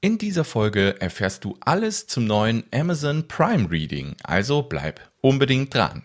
In dieser Folge erfährst du alles zum neuen Amazon Prime Reading, also bleib unbedingt dran.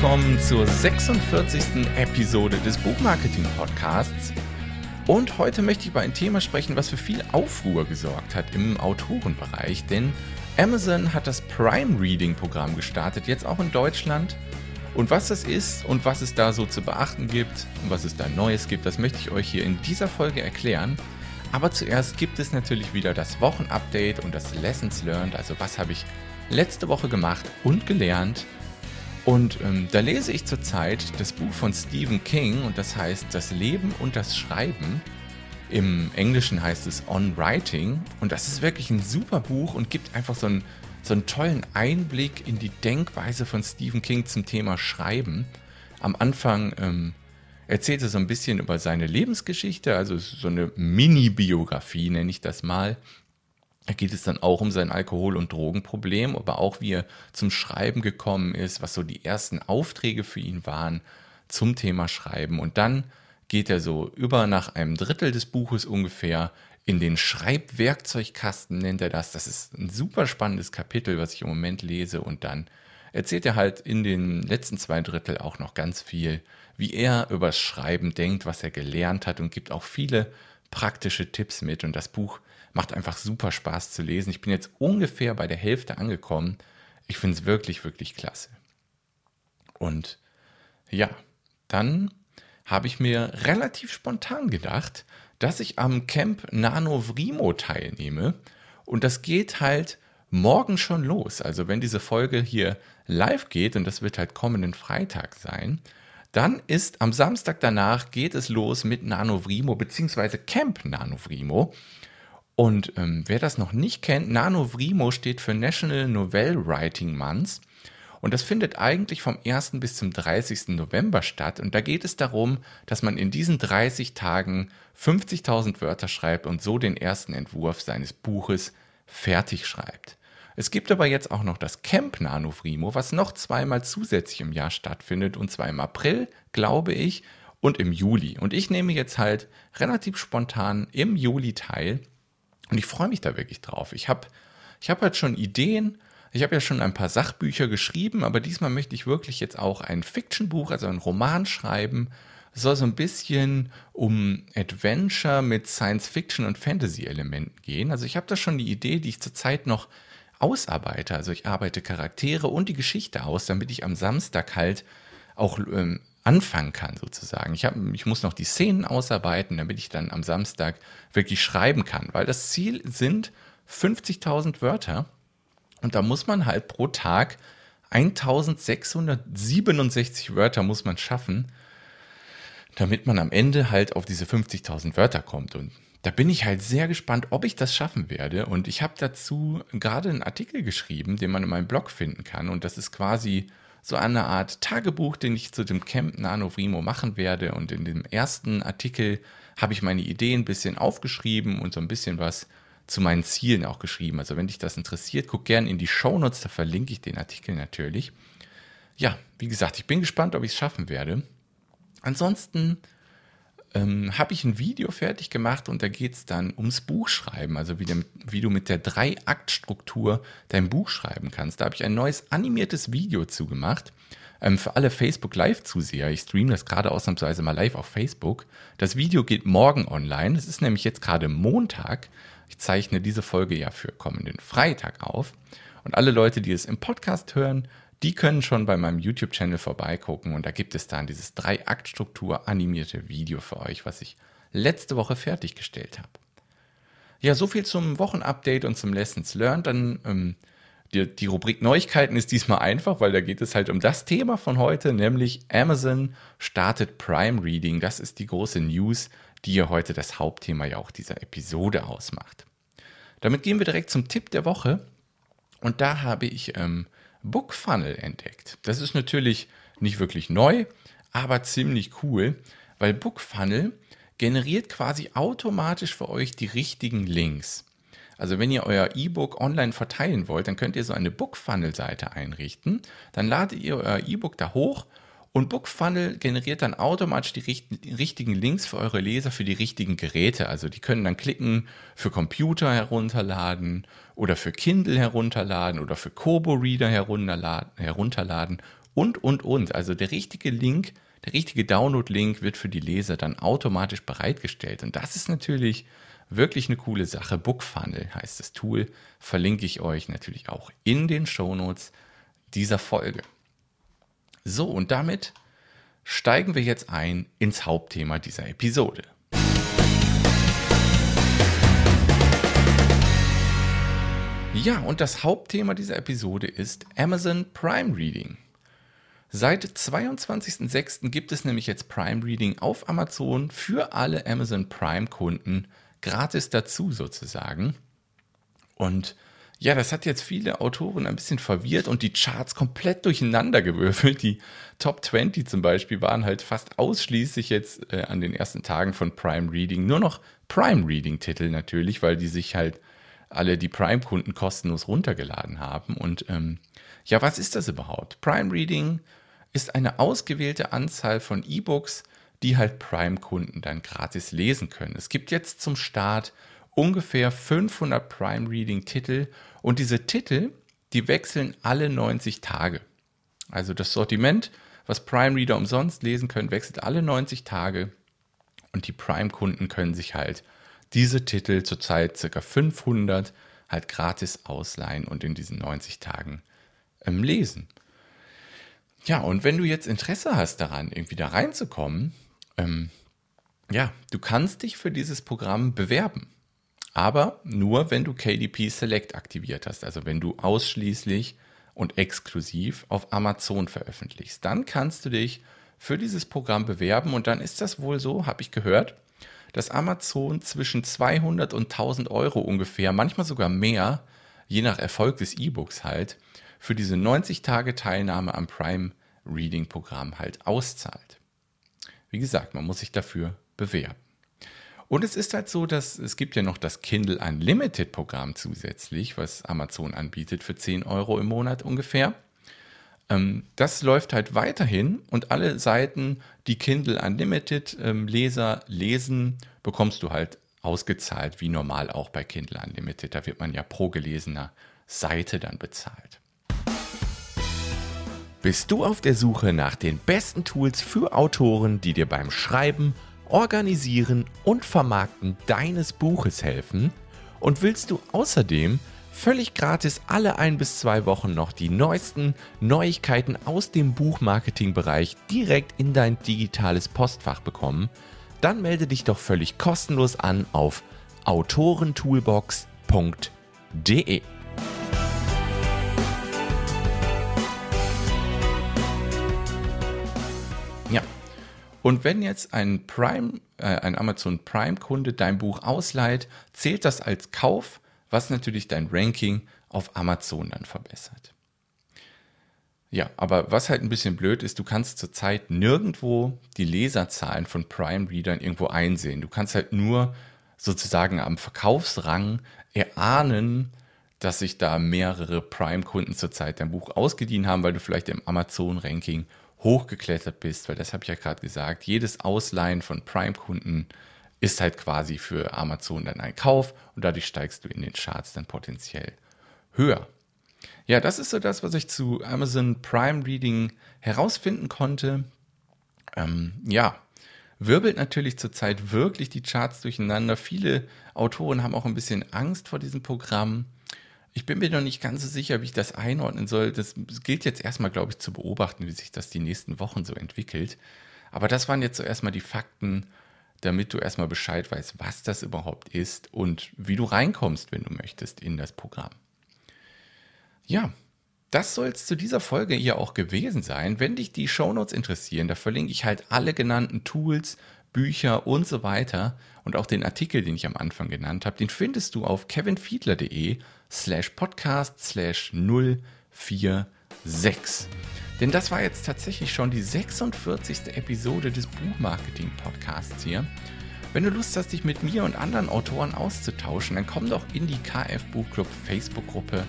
Willkommen zur 46. Episode des Buchmarketing Podcasts. Und heute möchte ich über ein Thema sprechen, was für viel Aufruhr gesorgt hat im Autorenbereich, denn Amazon hat das Prime Reading Programm gestartet, jetzt auch in Deutschland. Und was das ist und was es da so zu beachten gibt und was es da Neues gibt, das möchte ich euch hier in dieser Folge erklären. Aber zuerst gibt es natürlich wieder das Wochenupdate und das Lessons Learned, also was habe ich letzte Woche gemacht und gelernt und ähm, da lese ich zurzeit das Buch von Stephen King und das heißt Das Leben und das Schreiben. Im Englischen heißt es On Writing und das ist wirklich ein super Buch und gibt einfach so einen, so einen tollen Einblick in die Denkweise von Stephen King zum Thema Schreiben. Am Anfang ähm, erzählt er so ein bisschen über seine Lebensgeschichte, also so eine Mini-Biografie nenne ich das mal. Da geht es dann auch um sein Alkohol- und Drogenproblem, aber auch wie er zum Schreiben gekommen ist, was so die ersten Aufträge für ihn waren zum Thema Schreiben. Und dann geht er so über nach einem Drittel des Buches ungefähr in den Schreibwerkzeugkasten, nennt er das. Das ist ein super spannendes Kapitel, was ich im Moment lese. Und dann erzählt er halt in den letzten zwei Drittel auch noch ganz viel, wie er übers Schreiben denkt, was er gelernt hat und gibt auch viele praktische Tipps mit. Und das Buch Macht einfach super Spaß zu lesen. Ich bin jetzt ungefähr bei der Hälfte angekommen. Ich finde es wirklich, wirklich klasse. Und ja, dann habe ich mir relativ spontan gedacht, dass ich am Camp Nano Vrimo teilnehme. Und das geht halt morgen schon los. Also wenn diese Folge hier live geht, und das wird halt kommenden Freitag sein, dann ist am Samstag danach geht es los mit Nano Vrimo bzw. Camp Nano Vrimo. Und ähm, wer das noch nicht kennt, NaNoWriMo steht für National Novel Writing Month. Und das findet eigentlich vom 1. bis zum 30. November statt. Und da geht es darum, dass man in diesen 30 Tagen 50.000 Wörter schreibt und so den ersten Entwurf seines Buches fertig schreibt. Es gibt aber jetzt auch noch das Camp NaNoWriMo, was noch zweimal zusätzlich im Jahr stattfindet. Und zwar im April, glaube ich, und im Juli. Und ich nehme jetzt halt relativ spontan im Juli teil und ich freue mich da wirklich drauf. Ich habe ich hab halt schon Ideen. Ich habe ja schon ein paar Sachbücher geschrieben, aber diesmal möchte ich wirklich jetzt auch ein Fiction-Buch, also ein Roman schreiben. Es soll so ein bisschen um Adventure mit Science-Fiction und Fantasy-Elementen gehen. Also ich habe da schon die Idee, die ich zurzeit noch ausarbeite. Also ich arbeite Charaktere und die Geschichte aus, damit ich am Samstag halt auch ähm, anfangen kann, sozusagen. Ich, hab, ich muss noch die Szenen ausarbeiten, damit ich dann am Samstag wirklich schreiben kann, weil das Ziel sind 50.000 Wörter und da muss man halt pro Tag 1667 Wörter muss man schaffen, damit man am Ende halt auf diese 50.000 Wörter kommt. Und da bin ich halt sehr gespannt, ob ich das schaffen werde. Und ich habe dazu gerade einen Artikel geschrieben, den man in meinem Blog finden kann. Und das ist quasi so eine Art Tagebuch, den ich zu dem Camp Nano Vrimo machen werde. Und in dem ersten Artikel habe ich meine Ideen ein bisschen aufgeschrieben und so ein bisschen was zu meinen Zielen auch geschrieben. Also wenn dich das interessiert, guck gerne in die Shownotes, da verlinke ich den Artikel natürlich. Ja, wie gesagt, ich bin gespannt, ob ich es schaffen werde. Ansonsten ähm, habe ich ein Video fertig gemacht und da geht es dann ums Buchschreiben, also wie, der, wie du mit der Drei-Akt-Struktur dein Buch schreiben kannst. Da habe ich ein neues animiertes Video zugemacht. Ähm, für alle Facebook Live-Zuseher, ich streame das gerade ausnahmsweise mal live auf Facebook. Das Video geht morgen online. Es ist nämlich jetzt gerade Montag. Ich zeichne diese Folge ja für kommenden Freitag auf. Und alle Leute, die es im Podcast hören, die können schon bei meinem YouTube-Channel vorbeigucken und da gibt es dann dieses Drei-Akt-Struktur animierte Video für euch, was ich letzte Woche fertiggestellt habe. Ja, so viel zum Wochenupdate und zum Lessons Learned. Dann ähm, die, die Rubrik Neuigkeiten ist diesmal einfach, weil da geht es halt um das Thema von heute, nämlich Amazon startet Prime Reading. Das ist die große News, die ja heute das Hauptthema ja auch dieser Episode ausmacht. Damit gehen wir direkt zum Tipp der Woche. Und da habe ich ähm, Bookfunnel entdeckt. Das ist natürlich nicht wirklich neu, aber ziemlich cool, weil Bookfunnel generiert quasi automatisch für euch die richtigen Links. Also wenn ihr euer E-Book online verteilen wollt, dann könnt ihr so eine Bookfunnel-Seite einrichten. Dann ladet ihr euer E-Book da hoch und Bookfunnel generiert dann automatisch die richtigen Links für eure Leser für die richtigen Geräte. Also die können dann klicken, für Computer herunterladen oder für Kindle herunterladen oder für Kobo Reader herunterladen und, und, und. Also der richtige Link, der richtige Download-Link wird für die Leser dann automatisch bereitgestellt. Und das ist natürlich wirklich eine coole Sache. Bookfunnel heißt das Tool. Verlinke ich euch natürlich auch in den Shownotes dieser Folge. So, und damit steigen wir jetzt ein ins Hauptthema dieser Episode. Ja, und das Hauptthema dieser Episode ist Amazon Prime Reading. Seit 22.06. gibt es nämlich jetzt Prime Reading auf Amazon für alle Amazon Prime Kunden gratis dazu sozusagen. Und ja, das hat jetzt viele Autoren ein bisschen verwirrt und die Charts komplett durcheinander gewürfelt. Die Top 20 zum Beispiel waren halt fast ausschließlich jetzt äh, an den ersten Tagen von Prime Reading nur noch Prime Reading Titel natürlich, weil die sich halt alle die Prime-Kunden kostenlos runtergeladen haben. Und ähm, ja, was ist das überhaupt? Prime Reading ist eine ausgewählte Anzahl von E-Books, die halt Prime-Kunden dann gratis lesen können. Es gibt jetzt zum Start ungefähr 500 Prime Reading Titel und diese Titel, die wechseln alle 90 Tage. Also das Sortiment, was Prime Reader umsonst lesen können, wechselt alle 90 Tage und die Prime Kunden können sich halt diese Titel zurzeit ca. 500 halt gratis ausleihen und in diesen 90 Tagen ähm, lesen. Ja, und wenn du jetzt Interesse hast daran, irgendwie da reinzukommen, ähm, ja, du kannst dich für dieses Programm bewerben aber nur, wenn du KDP Select aktiviert hast, also wenn du ausschließlich und exklusiv auf Amazon veröffentlichst. Dann kannst du dich für dieses Programm bewerben und dann ist das wohl so, habe ich gehört, dass Amazon zwischen 200 und 1000 Euro ungefähr, manchmal sogar mehr, je nach Erfolg des E-Books halt, für diese 90 Tage Teilnahme am Prime Reading Programm halt auszahlt. Wie gesagt, man muss sich dafür bewerben. Und es ist halt so, dass es gibt ja noch das Kindle Unlimited Programm zusätzlich, was Amazon anbietet für 10 Euro im Monat ungefähr. Ähm, das läuft halt weiterhin und alle Seiten, die Kindle Unlimited ähm, Leser lesen, bekommst du halt ausgezahlt, wie normal auch bei Kindle Unlimited. Da wird man ja pro gelesener Seite dann bezahlt. Bist du auf der Suche nach den besten Tools für Autoren, die dir beim Schreiben, Organisieren und Vermarkten deines Buches helfen? Und willst du außerdem völlig gratis alle ein bis zwei Wochen noch die neuesten Neuigkeiten aus dem Buchmarketingbereich direkt in dein digitales Postfach bekommen? Dann melde dich doch völlig kostenlos an auf autorentoolbox.de. Und wenn jetzt ein Prime, äh, ein Amazon Prime-Kunde dein Buch ausleiht, zählt das als Kauf, was natürlich dein Ranking auf Amazon dann verbessert. Ja, aber was halt ein bisschen blöd ist, du kannst zurzeit nirgendwo die Leserzahlen von Prime-Readern irgendwo einsehen. Du kannst halt nur sozusagen am Verkaufsrang erahnen, dass sich da mehrere Prime-Kunden zurzeit dein Buch ausgedient haben, weil du vielleicht im Amazon-Ranking hochgeklettert bist, weil das habe ich ja gerade gesagt, jedes Ausleihen von Prime-Kunden ist halt quasi für Amazon dann ein Kauf und dadurch steigst du in den Charts dann potenziell höher. Ja, das ist so das, was ich zu Amazon Prime Reading herausfinden konnte. Ähm, ja, wirbelt natürlich zurzeit wirklich die Charts durcheinander. Viele Autoren haben auch ein bisschen Angst vor diesem Programm. Ich bin mir noch nicht ganz so sicher, wie ich das einordnen soll. Das gilt jetzt erstmal, glaube ich, zu beobachten, wie sich das die nächsten Wochen so entwickelt. Aber das waren jetzt so erstmal die Fakten, damit du erstmal Bescheid weißt, was das überhaupt ist und wie du reinkommst, wenn du möchtest, in das Programm. Ja, das soll es zu dieser Folge hier auch gewesen sein. Wenn dich die Shownotes interessieren, da verlinke ich halt alle genannten Tools, Bücher und so weiter und auch den Artikel, den ich am Anfang genannt habe, den findest du auf kevinfiedler.de slash podcast slash 046. Denn das war jetzt tatsächlich schon die 46. Episode des Buchmarketing-Podcasts hier. Wenn du Lust hast, dich mit mir und anderen Autoren auszutauschen, dann komm doch in die KF Buchclub Facebook-Gruppe.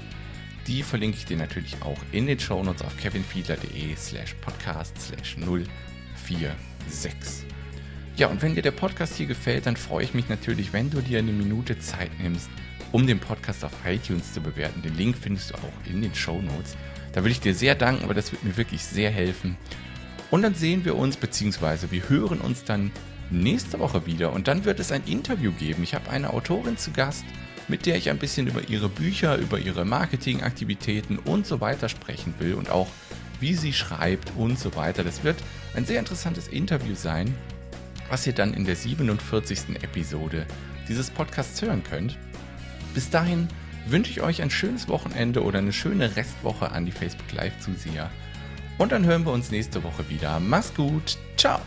Die verlinke ich dir natürlich auch in den Shownotes auf kevinfiedler.de slash podcast slash 046. Ja, und wenn dir der Podcast hier gefällt, dann freue ich mich natürlich, wenn du dir eine Minute Zeit nimmst, um den Podcast auf iTunes zu bewerten. Den Link findest du auch in den Shownotes. Da würde ich dir sehr danken, aber das wird mir wirklich sehr helfen. Und dann sehen wir uns, beziehungsweise wir hören uns dann nächste Woche wieder. Und dann wird es ein Interview geben. Ich habe eine Autorin zu Gast, mit der ich ein bisschen über ihre Bücher, über ihre Marketingaktivitäten und so weiter sprechen will und auch wie sie schreibt und so weiter. Das wird ein sehr interessantes Interview sein, was ihr dann in der 47. Episode dieses Podcasts hören könnt. Bis dahin wünsche ich euch ein schönes Wochenende oder eine schöne Restwoche an die Facebook Live-Zuseher. Und dann hören wir uns nächste Woche wieder. Mach's gut. Ciao.